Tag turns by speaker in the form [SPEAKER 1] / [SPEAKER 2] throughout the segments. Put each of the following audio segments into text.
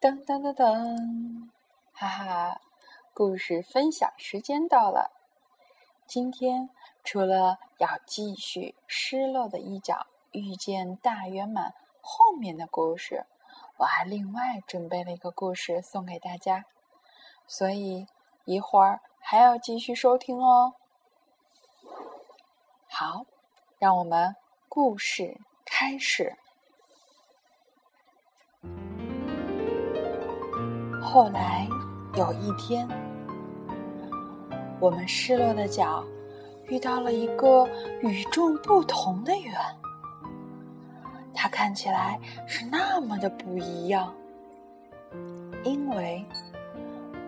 [SPEAKER 1] 噔噔噔噔，哈哈！故事分享时间到了。今天除了要继续失落的一角遇见大圆满后面的故事，我还另外准备了一个故事送给大家，所以一会儿还要继续收听哦。好，让我们故事开始。后来有一天，我们失落的脚遇到了一个与众不同的圆。它看起来是那么的不一样，因为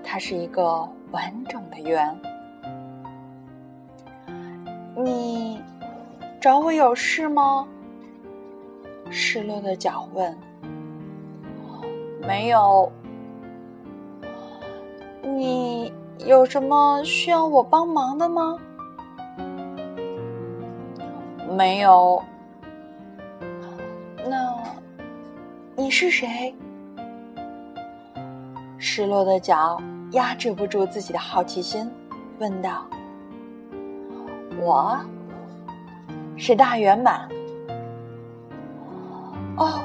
[SPEAKER 1] 它是一个完整的圆。你找我有事吗？失落的脚问。
[SPEAKER 2] 没有。
[SPEAKER 1] 你有什么需要我帮忙的吗？
[SPEAKER 2] 没有。
[SPEAKER 1] 那你是谁？
[SPEAKER 2] 失落的脚压制不住自己的好奇心，问道：“我是大圆满。”
[SPEAKER 1] 哦，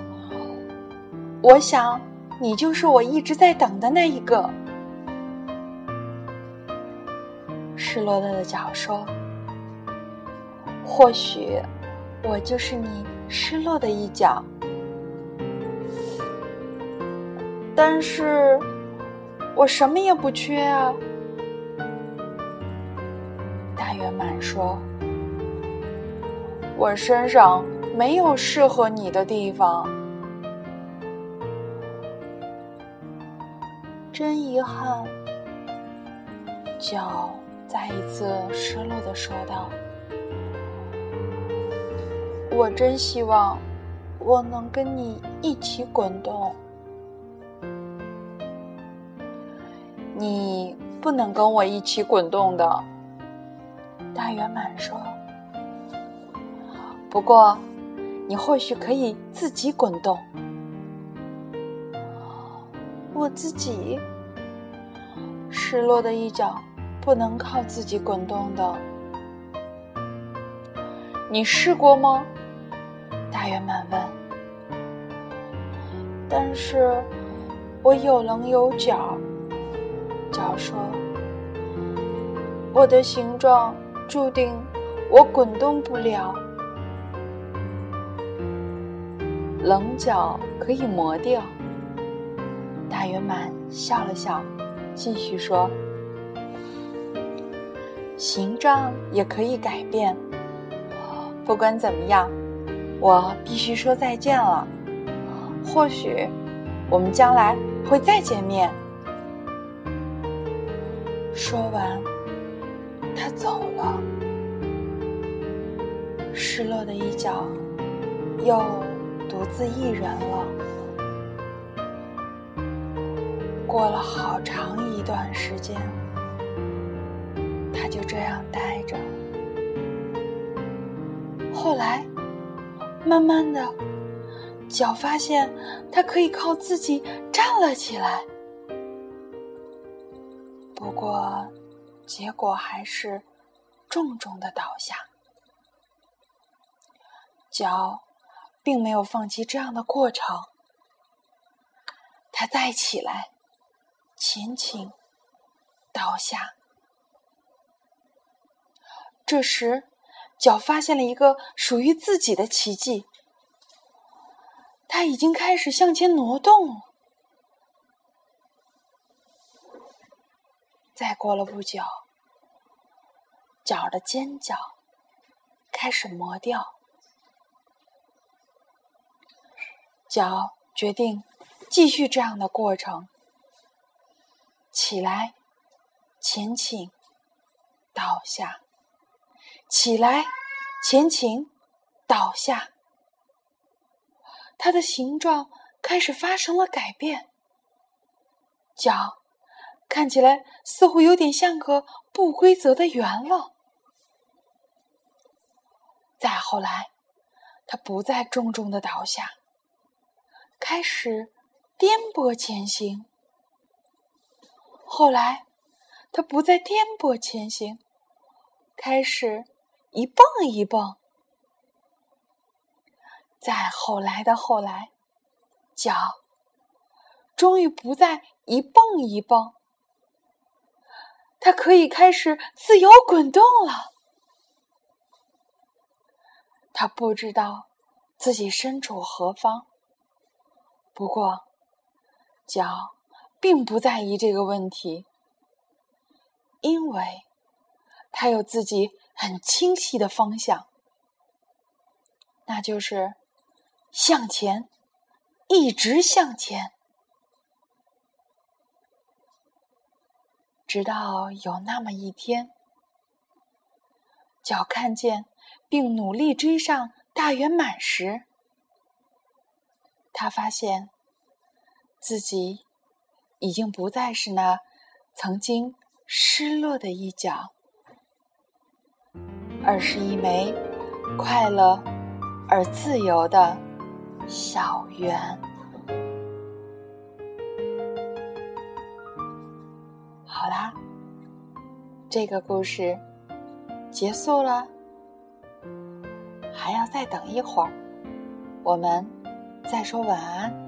[SPEAKER 1] 我想你就是我一直在等的那一个。
[SPEAKER 2] 失落的脚说：“或许我就是你失落的一角，
[SPEAKER 1] 但是我什么也不缺啊。”
[SPEAKER 2] 大圆满说：“
[SPEAKER 1] 我身上没有适合你的地方，
[SPEAKER 2] 真遗憾。”脚。再一次失落的说道：“
[SPEAKER 1] 我真希望我能跟你一起滚动。
[SPEAKER 2] 你不能跟我一起滚动的。”大圆满说：“不过，你或许可以自己滚动。”
[SPEAKER 1] 我自己失落的一角。不能靠自己滚动的，你试过吗？
[SPEAKER 2] 大圆满问。
[SPEAKER 1] 但是，我有棱有角。角说：“我的形状注定我滚动不了。
[SPEAKER 2] 棱角可以磨掉。”大圆满笑了笑，继续说。形状也可以改变。不管怎么样，我必须说再见了。或许我们将来会再见面。
[SPEAKER 1] 说完，他走了。失落的一角又独自一人了。过了好长一段时间。就这样待着。后来，慢慢的，脚发现它可以靠自己站了起来。不过，结果还是重重的倒下。脚并没有放弃这样的过程，它再起来，前倾，倒下。这时，脚发现了一个属于自己的奇迹。它已经开始向前挪动。再过了不久，脚的尖角开始磨掉。脚决定继续这样的过程：起来，前倾，倒下。起来，前倾，倒下。它的形状开始发生了改变，脚看起来似乎有点像个不规则的圆了。再后来，它不再重重的倒下，开始颠簸前行。后来，它不再颠簸前行，开始一蹦一蹦。再后来的后来，脚终于不再一蹦一蹦，它可以开始自由滚动了。他不知道自己身处何方，不过脚并不在意这个问题，因为他有自己很清晰的方向，那就是向前，一直向前，直到有那么一天，脚看见。并努力追上大圆满时，他发现自己已经不再是那曾经失落的一角，而是一枚快乐而自由的小圆。好啦，这个故事结束了。还要再等一会儿，我们再说晚安。